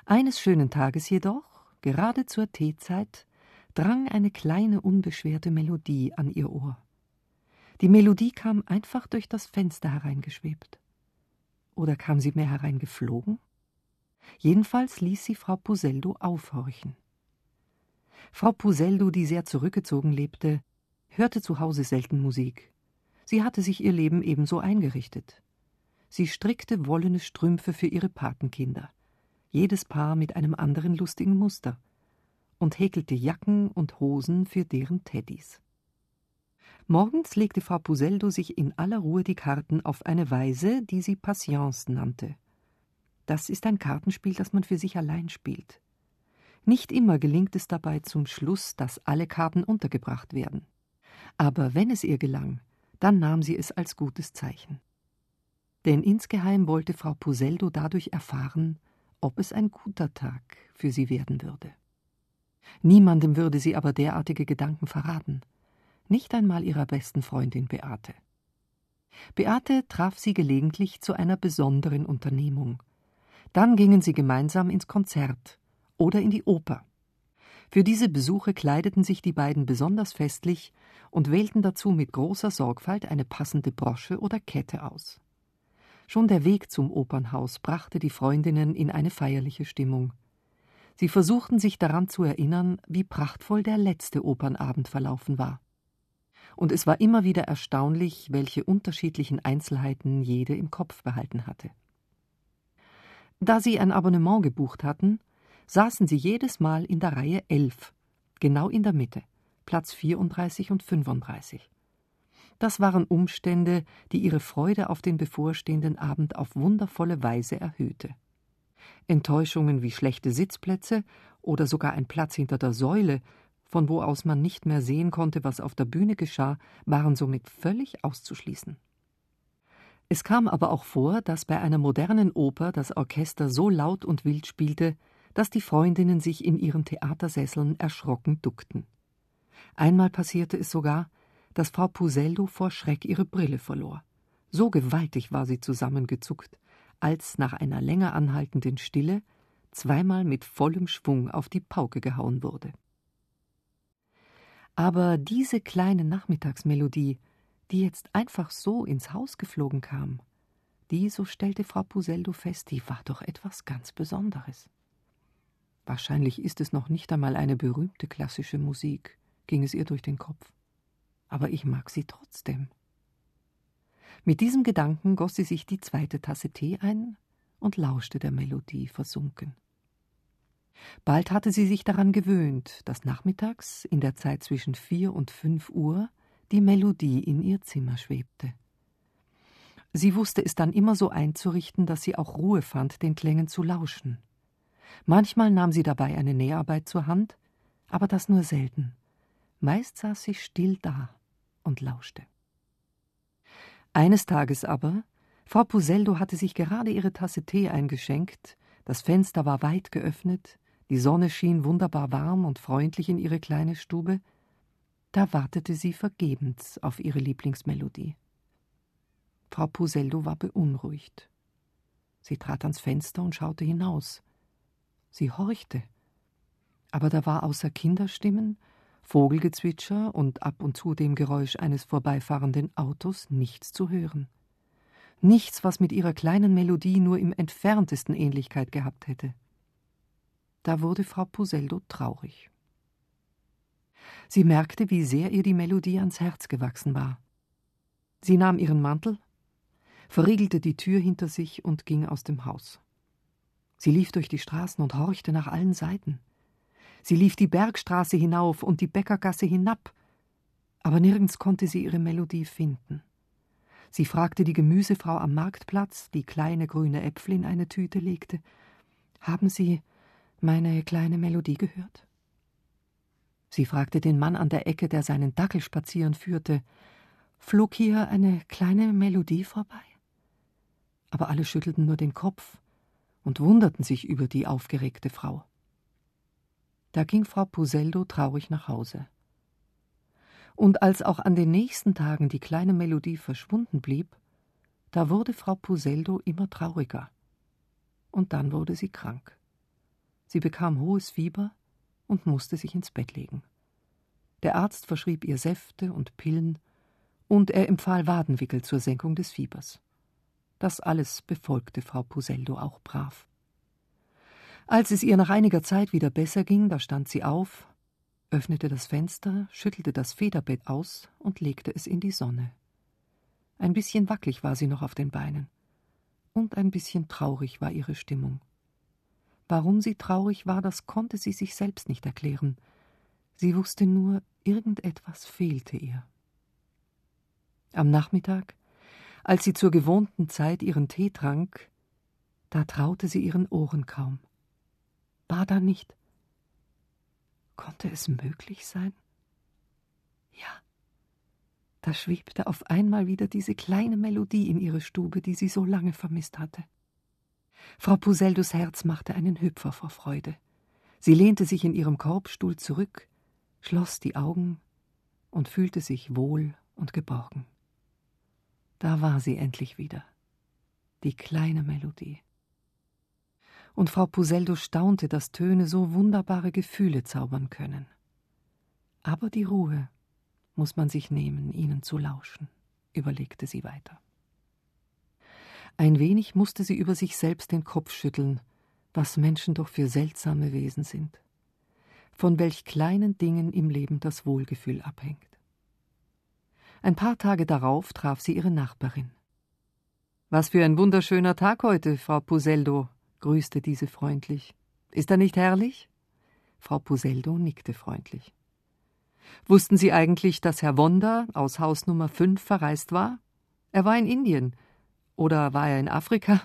Eines schönen Tages jedoch, gerade zur Teezeit, drang eine kleine unbeschwerte Melodie an ihr Ohr. Die Melodie kam einfach durch das Fenster hereingeschwebt. Oder kam sie mehr hereingeflogen? Jedenfalls ließ sie Frau Puseldo aufhorchen. Frau Puseldo, die sehr zurückgezogen lebte, hörte zu Hause selten Musik. Sie hatte sich ihr Leben ebenso eingerichtet. Sie strickte wollene Strümpfe für ihre Patenkinder, jedes Paar mit einem anderen lustigen Muster, und häkelte Jacken und Hosen für deren Teddys. Morgens legte Frau Puseldo sich in aller Ruhe die Karten auf eine Weise, die sie Patience nannte. Das ist ein Kartenspiel, das man für sich allein spielt. Nicht immer gelingt es dabei zum Schluss, dass alle Karten untergebracht werden. Aber wenn es ihr gelang, dann nahm sie es als gutes Zeichen. Denn insgeheim wollte Frau Puseldo dadurch erfahren, ob es ein guter Tag für sie werden würde. Niemandem würde sie aber derartige Gedanken verraten, nicht einmal ihrer besten Freundin Beate. Beate traf sie gelegentlich zu einer besonderen Unternehmung. Dann gingen sie gemeinsam ins Konzert, oder in die Oper. Für diese Besuche kleideten sich die beiden besonders festlich und wählten dazu mit großer Sorgfalt eine passende Brosche oder Kette aus. Schon der Weg zum Opernhaus brachte die Freundinnen in eine feierliche Stimmung. Sie versuchten sich daran zu erinnern, wie prachtvoll der letzte Opernabend verlaufen war. Und es war immer wieder erstaunlich, welche unterschiedlichen Einzelheiten jede im Kopf behalten hatte. Da sie ein Abonnement gebucht hatten, saßen sie jedes Mal in der Reihe 11, genau in der Mitte, Platz 34 und 35. Das waren Umstände, die ihre Freude auf den bevorstehenden Abend auf wundervolle Weise erhöhte. Enttäuschungen wie schlechte Sitzplätze oder sogar ein Platz hinter der Säule, von wo aus man nicht mehr sehen konnte, was auf der Bühne geschah, waren somit völlig auszuschließen. Es kam aber auch vor, dass bei einer modernen Oper das Orchester so laut und wild spielte, dass die Freundinnen sich in ihren Theatersesseln erschrocken duckten. Einmal passierte es sogar, dass Frau Puseldo vor Schreck ihre Brille verlor. So gewaltig war sie zusammengezuckt, als nach einer länger anhaltenden Stille zweimal mit vollem Schwung auf die Pauke gehauen wurde. Aber diese kleine Nachmittagsmelodie, die jetzt einfach so ins Haus geflogen kam, die, so stellte Frau Puseldo fest, die war doch etwas ganz Besonderes. Wahrscheinlich ist es noch nicht einmal eine berühmte klassische Musik, ging es ihr durch den Kopf. Aber ich mag sie trotzdem. Mit diesem Gedanken goss sie sich die zweite Tasse Tee ein und lauschte der Melodie versunken. Bald hatte sie sich daran gewöhnt, dass nachmittags, in der Zeit zwischen vier und fünf Uhr, die Melodie in ihr Zimmer schwebte. Sie wusste es dann immer so einzurichten, dass sie auch Ruhe fand, den Klängen zu lauschen. Manchmal nahm sie dabei eine Näharbeit zur Hand, aber das nur selten. Meist saß sie still da und lauschte. Eines Tages aber, Frau Puseldo hatte sich gerade ihre Tasse Tee eingeschenkt, das Fenster war weit geöffnet, die Sonne schien wunderbar warm und freundlich in ihre kleine Stube, da wartete sie vergebens auf ihre Lieblingsmelodie. Frau Puseldo war beunruhigt. Sie trat ans Fenster und schaute hinaus. Sie horchte. Aber da war außer Kinderstimmen, Vogelgezwitscher und ab und zu dem Geräusch eines vorbeifahrenden Autos nichts zu hören. Nichts, was mit ihrer kleinen Melodie nur im entferntesten Ähnlichkeit gehabt hätte. Da wurde Frau Puseldo traurig. Sie merkte, wie sehr ihr die Melodie ans Herz gewachsen war. Sie nahm ihren Mantel, verriegelte die Tür hinter sich und ging aus dem Haus. Sie lief durch die Straßen und horchte nach allen Seiten. Sie lief die Bergstraße hinauf und die Bäckergasse hinab, aber nirgends konnte sie ihre Melodie finden. Sie fragte die Gemüsefrau am Marktplatz, die kleine grüne Äpfel in eine Tüte legte Haben Sie meine kleine Melodie gehört? Sie fragte den Mann an der Ecke, der seinen Dackel spazieren führte Flog hier eine kleine Melodie vorbei? Aber alle schüttelten nur den Kopf und wunderten sich über die aufgeregte Frau. Da ging Frau Puseldo traurig nach Hause. Und als auch an den nächsten Tagen die kleine Melodie verschwunden blieb, da wurde Frau Puseldo immer trauriger. Und dann wurde sie krank. Sie bekam hohes Fieber und musste sich ins Bett legen. Der Arzt verschrieb ihr Säfte und Pillen, und er empfahl Wadenwickel zur Senkung des Fiebers. Das alles befolgte Frau Puseldo auch brav. Als es ihr nach einiger Zeit wieder besser ging, da stand sie auf, öffnete das Fenster, schüttelte das Federbett aus und legte es in die Sonne. Ein bisschen wackelig war sie noch auf den Beinen. Und ein bisschen traurig war ihre Stimmung. Warum sie traurig war, das konnte sie sich selbst nicht erklären. Sie wusste nur, irgendetwas fehlte ihr. Am Nachmittag, als sie zur gewohnten Zeit ihren Tee trank, da traute sie ihren Ohren kaum. War da nicht? Konnte es möglich sein? Ja, da schwebte auf einmal wieder diese kleine Melodie in ihre Stube, die sie so lange vermisst hatte. Frau Puseldus Herz machte einen Hüpfer vor Freude. Sie lehnte sich in ihrem Korbstuhl zurück, schloss die Augen und fühlte sich wohl und geborgen. Da war sie endlich wieder. Die kleine Melodie. Und Frau Puseldo staunte, dass Töne so wunderbare Gefühle zaubern können. Aber die Ruhe muss man sich nehmen, ihnen zu lauschen, überlegte sie weiter. Ein wenig musste sie über sich selbst den Kopf schütteln, was Menschen doch für seltsame Wesen sind, von welch kleinen Dingen im Leben das Wohlgefühl abhängt. Ein paar Tage darauf traf sie ihre Nachbarin. Was für ein wunderschöner Tag heute, Frau Puseldo, grüßte diese freundlich. Ist er nicht herrlich? Frau Puseldo nickte freundlich. Wussten Sie eigentlich, dass Herr Wonder aus Haus Nummer fünf verreist war? Er war in Indien. Oder war er in Afrika?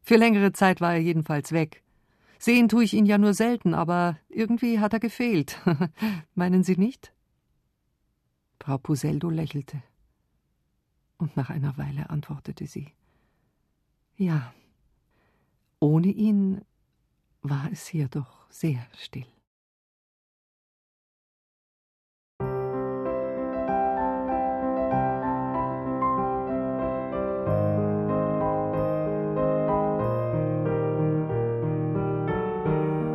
Für längere Zeit war er jedenfalls weg. Sehen tue ich ihn ja nur selten, aber irgendwie hat er gefehlt. (laughs) Meinen Sie nicht? Frau Puseldo lächelte. Und nach einer Weile antwortete sie Ja, ohne ihn war es hier doch sehr still.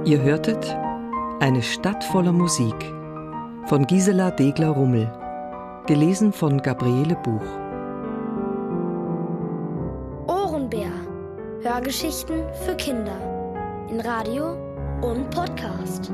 Ihr hörtet eine Stadt voller Musik von Gisela Degler-Rummel. Gelesen von Gabriele Buch. Ohrenbär. Hörgeschichten für Kinder. In Radio und Podcast.